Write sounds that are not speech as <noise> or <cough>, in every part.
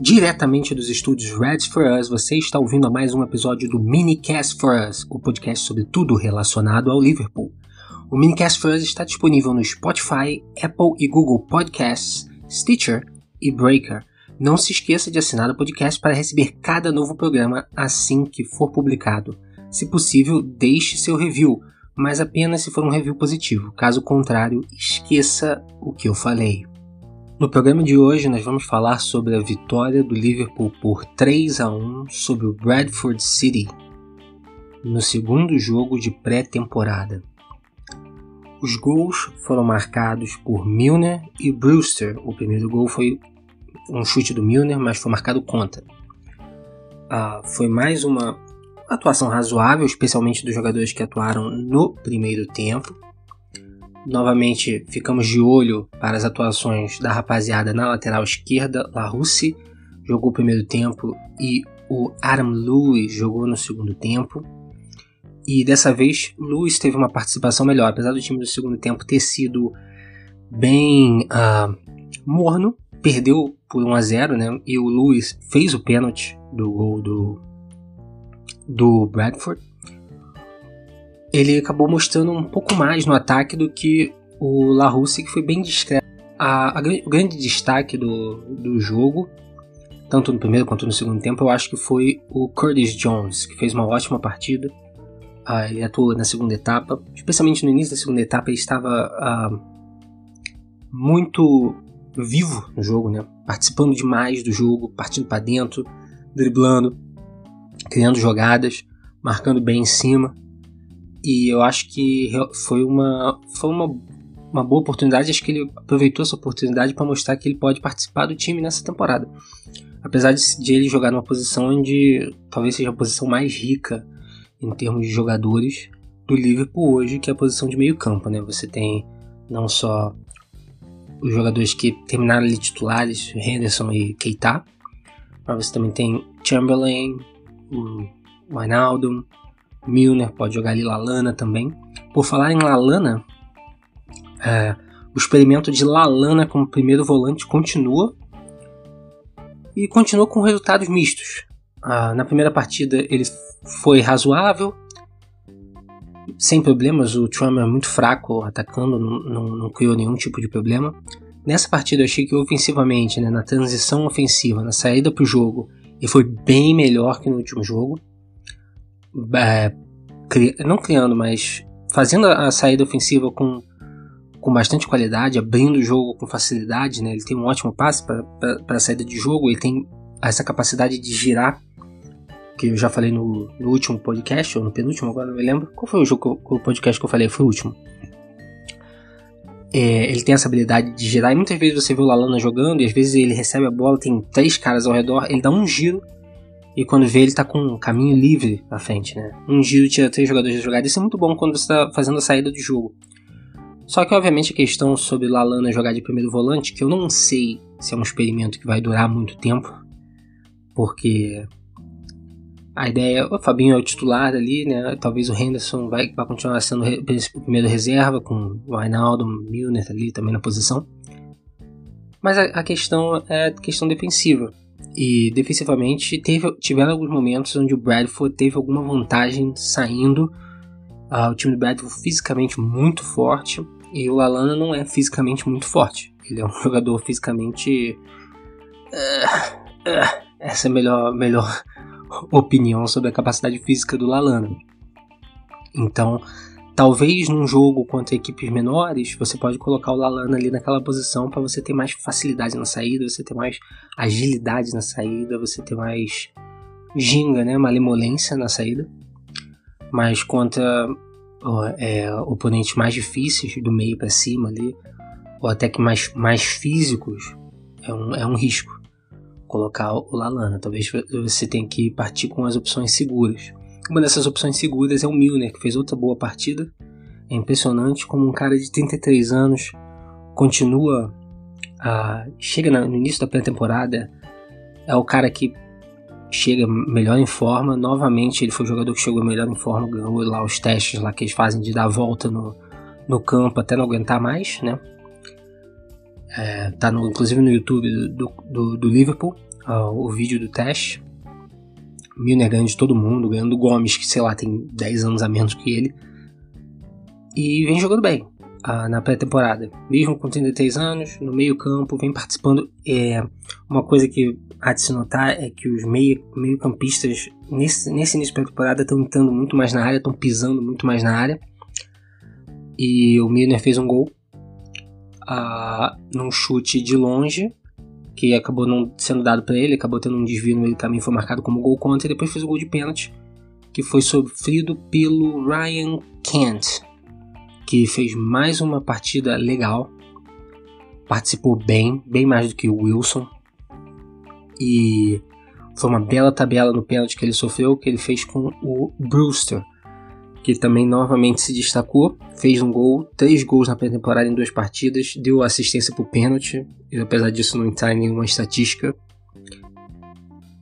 Diretamente dos estúdios Reds for Us, você está ouvindo a mais um episódio do Minicast for Us, o podcast sobre tudo relacionado ao Liverpool. O Minicast for Us está disponível no Spotify, Apple e Google Podcasts, Stitcher e Breaker. Não se esqueça de assinar o podcast para receber cada novo programa assim que for publicado. Se possível, deixe seu review, mas apenas se for um review positivo. Caso contrário, esqueça o que eu falei. No programa de hoje nós vamos falar sobre a vitória do Liverpool por 3 a 1 sobre o Bradford City no segundo jogo de pré-temporada. Os gols foram marcados por Milner e Brewster. O primeiro gol foi um chute do Milner, mas foi marcado contra. Ah, foi mais uma atuação razoável, especialmente dos jogadores que atuaram no primeiro tempo. Novamente ficamos de olho para as atuações da rapaziada na lateral esquerda. Larussi jogou o primeiro tempo e o Adam Lewis jogou no segundo tempo. E dessa vez Lewis teve uma participação melhor, apesar do time do segundo tempo ter sido bem uh, morno, perdeu por 1 a 0, né? E o Lewis fez o pênalti do gol do do Bradford ele acabou mostrando um pouco mais no ataque do que o La Russie, que foi bem discreto. A, a, o grande destaque do, do jogo, tanto no primeiro quanto no segundo tempo, eu acho que foi o Curtis Jones, que fez uma ótima partida. Ah, ele atuou na segunda etapa, especialmente no início da segunda etapa, ele estava ah, muito vivo no jogo, né? participando demais do jogo, partindo para dentro, driblando, criando jogadas, marcando bem em cima. E eu acho que foi uma, foi uma, uma boa oportunidade. Acho que ele aproveitou essa oportunidade para mostrar que ele pode participar do time nessa temporada. Apesar de, de ele jogar numa posição onde talvez seja a posição mais rica em termos de jogadores do Liverpool hoje, que é a posição de meio campo. Né? Você tem não só os jogadores que terminaram ali titulares, Henderson e Keita, mas você também tem Chamberlain, o Wijnaldum, Milner pode jogar ali Lalana também. Por falar em Lalana, é, o experimento de Lalana como primeiro volante continua e continua com resultados mistos. Ah, na primeira partida ele foi razoável, sem problemas. O Trump é muito fraco atacando, não, não, não, criou nenhum tipo de problema. Nessa partida eu achei que ofensivamente, né, na transição ofensiva, na saída para o jogo, ele foi bem melhor que no último jogo é, cri, não criando, mas fazendo a saída ofensiva com, com bastante qualidade, abrindo o jogo com facilidade, né? Ele tem um ótimo passe para a saída de jogo, ele tem essa capacidade de girar, que eu já falei no, no último podcast, ou no penúltimo, agora não me lembro. Qual foi o, jogo, o podcast que eu falei? Foi o último. É, ele tem essa habilidade de girar, e muitas vezes você vê o Lalana jogando, e às vezes ele recebe a bola, tem três caras ao redor, ele dá um giro e quando vê, ele tá com um caminho livre à frente, né? Um giro tira três jogadores da jogada. Isso é muito bom quando você tá fazendo a saída do jogo. Só que, obviamente, a questão sobre Lalana jogar de primeiro volante, que eu não sei se é um experimento que vai durar muito tempo, porque a ideia, o Fabinho é o titular ali, né? Talvez o Henderson vai, vai continuar sendo o primeiro reserva, com o Reinaldo, o Milner ali também na posição. Mas a, a questão é questão defensiva. E defensivamente teve, tiveram alguns momentos onde o Bradford teve alguma vantagem saindo. Uh, o time do Bradford fisicamente muito forte e o Lalana não é fisicamente muito forte. Ele é um <laughs> jogador fisicamente. Uh, uh, essa é a melhor, melhor <laughs> opinião sobre a capacidade física do Lalana. Então, Talvez num jogo contra equipes menores, você pode colocar o Lalana ali naquela posição para você ter mais facilidade na saída, você ter mais agilidade na saída, você ter mais ginga, né, malemolência na saída. Mas contra é, oponentes mais difíceis, do meio para cima ali, ou até que mais, mais físicos, é um, é um risco colocar o Lalana. Talvez você tenha que partir com as opções seguras. Uma dessas opções seguras é o Milner, que fez outra boa partida. É impressionante como um cara de 33 anos continua. A, chega no início da pré-temporada, é o cara que chega melhor em forma. Novamente, ele foi o jogador que chegou melhor em forma, ganhou lá os testes lá que eles fazem de dar a volta no, no campo até não aguentar mais, né? É, tá no, inclusive no YouTube do, do, do Liverpool. uh, o vídeo do teste. Milner ganhando de todo mundo, ganhando o Gomes, que sei lá, tem 10 anos a menos que ele. E vem jogando bem uh, na pré-temporada. Mesmo com 33 anos, no meio-campo, vem participando. É, uma coisa que há de se notar é que os meio-campistas, nesse, nesse início da temporada, estão entrando muito mais na área, estão pisando muito mais na área. E o Milner fez um gol uh, num chute de longe que acabou não sendo dado para ele, acabou tendo um desvio no meio do caminho, foi marcado como gol contra, e depois fez o gol de pênalti, que foi sofrido pelo Ryan Kent, que fez mais uma partida legal, participou bem, bem mais do que o Wilson, e foi uma bela tabela no pênalti que ele sofreu, que ele fez com o Brewster, que também novamente se destacou, fez um gol, três gols na pré-temporada em duas partidas, deu assistência para o pênalti, e apesar disso não entrar em nenhuma estatística.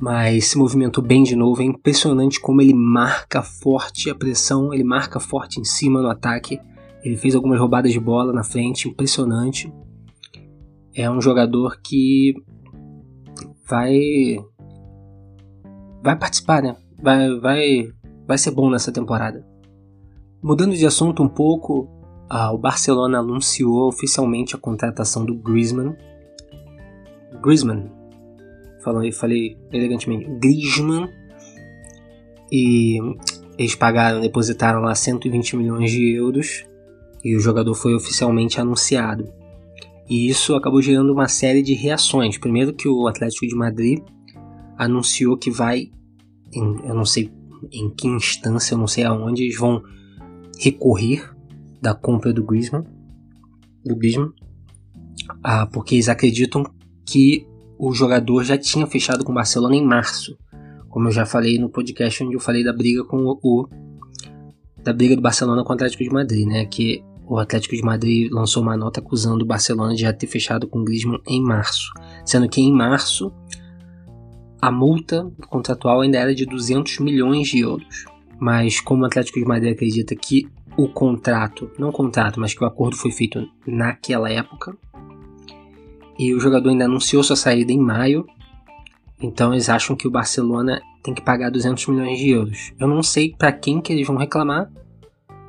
Mas se movimentou bem de novo, é impressionante como ele marca forte a pressão, ele marca forte em cima no ataque. Ele fez algumas roubadas de bola na frente, impressionante. É um jogador que vai vai participar, né? Vai vai vai ser bom nessa temporada. Mudando de assunto um pouco, ah, o Barcelona anunciou oficialmente a contratação do Griezmann. Griezmann, falei, falei elegantemente, Griezmann. E eles pagaram, depositaram lá 120 milhões de euros e o jogador foi oficialmente anunciado. E isso acabou gerando uma série de reações. Primeiro que o Atlético de Madrid anunciou que vai, em, eu não sei em que instância, eu não sei aonde, eles vão recorrer da compra do Griezmann, do Griezmann ah, porque eles acreditam que o jogador já tinha fechado com o Barcelona em março, como eu já falei no podcast onde eu falei da briga com o, o da briga do Barcelona com o Atlético de Madrid, né? Que o Atlético de Madrid lançou uma nota acusando o Barcelona de já ter fechado com o Griezmann em março, sendo que em março a multa contratual ainda era de 200 milhões de euros mas como o Atlético de Madrid acredita que o contrato, não o contrato, mas que o acordo foi feito naquela época, e o jogador ainda anunciou sua saída em maio, então eles acham que o Barcelona tem que pagar 200 milhões de euros. Eu não sei para quem que eles vão reclamar,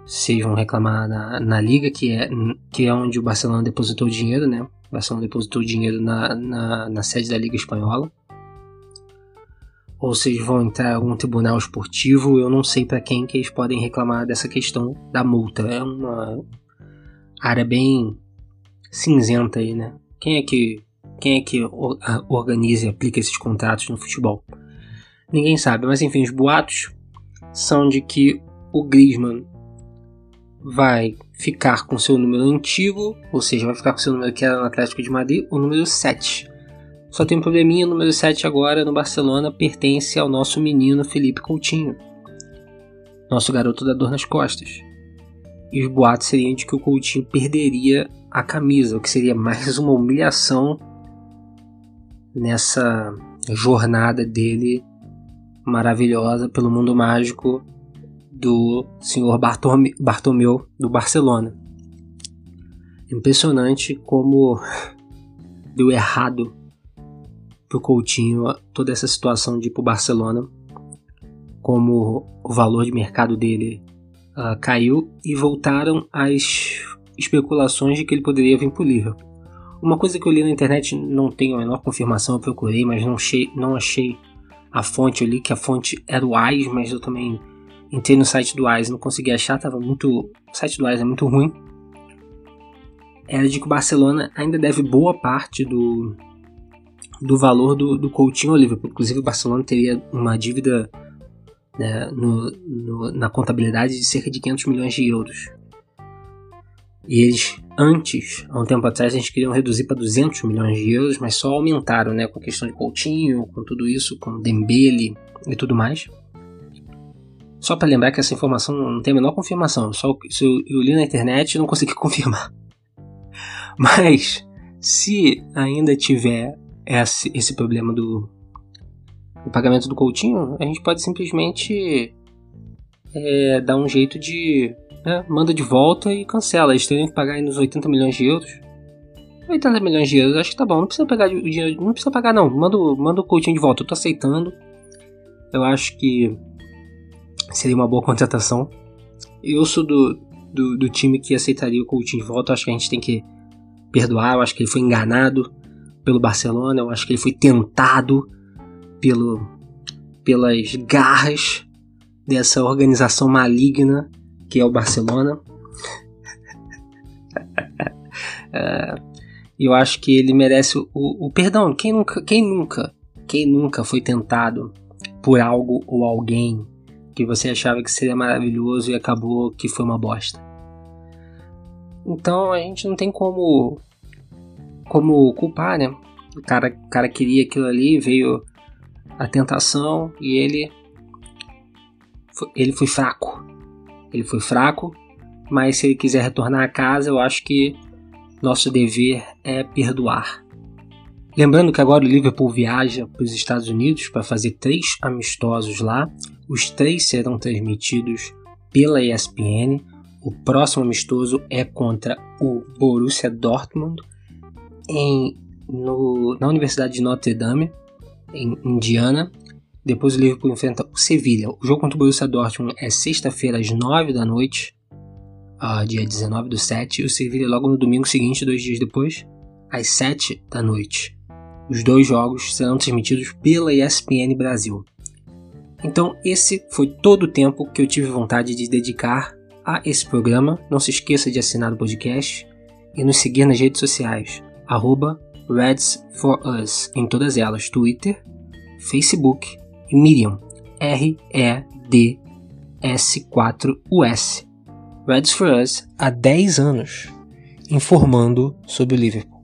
se eles vão reclamar na, na liga, que é, que é onde o Barcelona depositou dinheiro, né? O Barcelona depositou dinheiro na, na, na sede da Liga Espanhola ou se eles vão entrar em algum tribunal esportivo, eu não sei para quem que eles podem reclamar dessa questão da multa. É uma área bem cinzenta aí, né? Quem é que quem é que organiza e aplica esses contratos no futebol? Ninguém sabe, mas enfim, os boatos são de que o Griezmann vai ficar com seu número antigo, ou seja, vai ficar com seu número que era no Atlético de Madrid, o número 7. Só tem um probleminha, o número 7 agora no Barcelona pertence ao nosso menino Felipe Coutinho, nosso garoto da dor nas costas. E os boatos seriam de que o Coutinho perderia a camisa, o que seria mais uma humilhação nessa jornada dele maravilhosa pelo mundo mágico do senhor Bartome, Bartomeu do Barcelona. Impressionante como <laughs> deu errado pro Coutinho toda essa situação de ir pro Barcelona, como o valor de mercado dele uh, caiu e voltaram as especulações de que ele poderia vir pro Liverpool. Uma coisa que eu li na internet, não tenho a menor confirmação, eu procurei, mas não achei, não achei a fonte. Eu li que a fonte era o AIS, mas eu também entrei no site do AIS, não consegui achar, tava muito. O site do AIS é muito ruim. Era de que o Barcelona ainda deve boa parte do, do valor do, do Coutinho Oliver. Inclusive, o Barcelona teria uma dívida né, no, no, na contabilidade de cerca de 500 milhões de euros. E eles, antes, há um tempo atrás, eles queriam reduzir para 200 milhões de euros, mas só aumentaram né, com a questão de Coutinho, com tudo isso, com Dembele e tudo mais. Só para lembrar que essa informação não tem a menor confirmação, só eu, eu li na internet e não consegui <laughs> confirmar. Mas se ainda tiver esse, esse problema do, do pagamento do Coutinho, a gente pode simplesmente é, dar um jeito de. Né, manda de volta e cancela. Eles teriam que pagar aí nos 80 milhões de euros. 80 milhões de euros, acho que tá bom. Não precisa pegar o dinheiro. Não precisa pagar, não. Manda, manda o Coutinho de volta. Eu tô aceitando. Eu acho que seria uma boa <laughs> contratação. Eu sou do, do, do time que aceitaria o Coutinho de volta. Eu acho que a gente tem que perdoar. Eu acho que ele foi enganado pelo Barcelona. Eu acho que ele foi tentado pelo, pelas garras dessa organização maligna que é o Barcelona. <laughs> é, eu acho que ele merece o, o, perdão. Quem nunca, quem nunca, quem nunca foi tentado por algo ou alguém que você achava que seria maravilhoso e acabou que foi uma bosta. Então a gente não tem como como culpar, né? O cara, o cara queria aquilo ali, veio a tentação e ele ele foi fraco. Ele foi fraco, mas se ele quiser retornar a casa, eu acho que nosso dever é perdoar. Lembrando que agora o Liverpool viaja para os Estados Unidos para fazer três amistosos lá. Os três serão transmitidos pela ESPN. O próximo amistoso é contra o Borussia Dortmund em, no, na Universidade de Notre Dame, em Indiana. Depois o Liverpool enfrenta o Sevilha. O jogo contra o Borussia Dortmund é sexta-feira às 9 da noite, uh, dia 19 do 7. E o Sevilha logo no domingo seguinte, dois dias depois, às 7 da noite. Os dois jogos serão transmitidos pela ESPN Brasil. Então, esse foi todo o tempo que eu tive vontade de dedicar a esse programa. Não se esqueça de assinar o podcast e nos seguir nas redes sociais, arroba Reds for Us, em todas elas, Twitter, Facebook e Miriam, R-E-D-S-4-U-S. Reds for Us há 10 anos, informando sobre o Liverpool.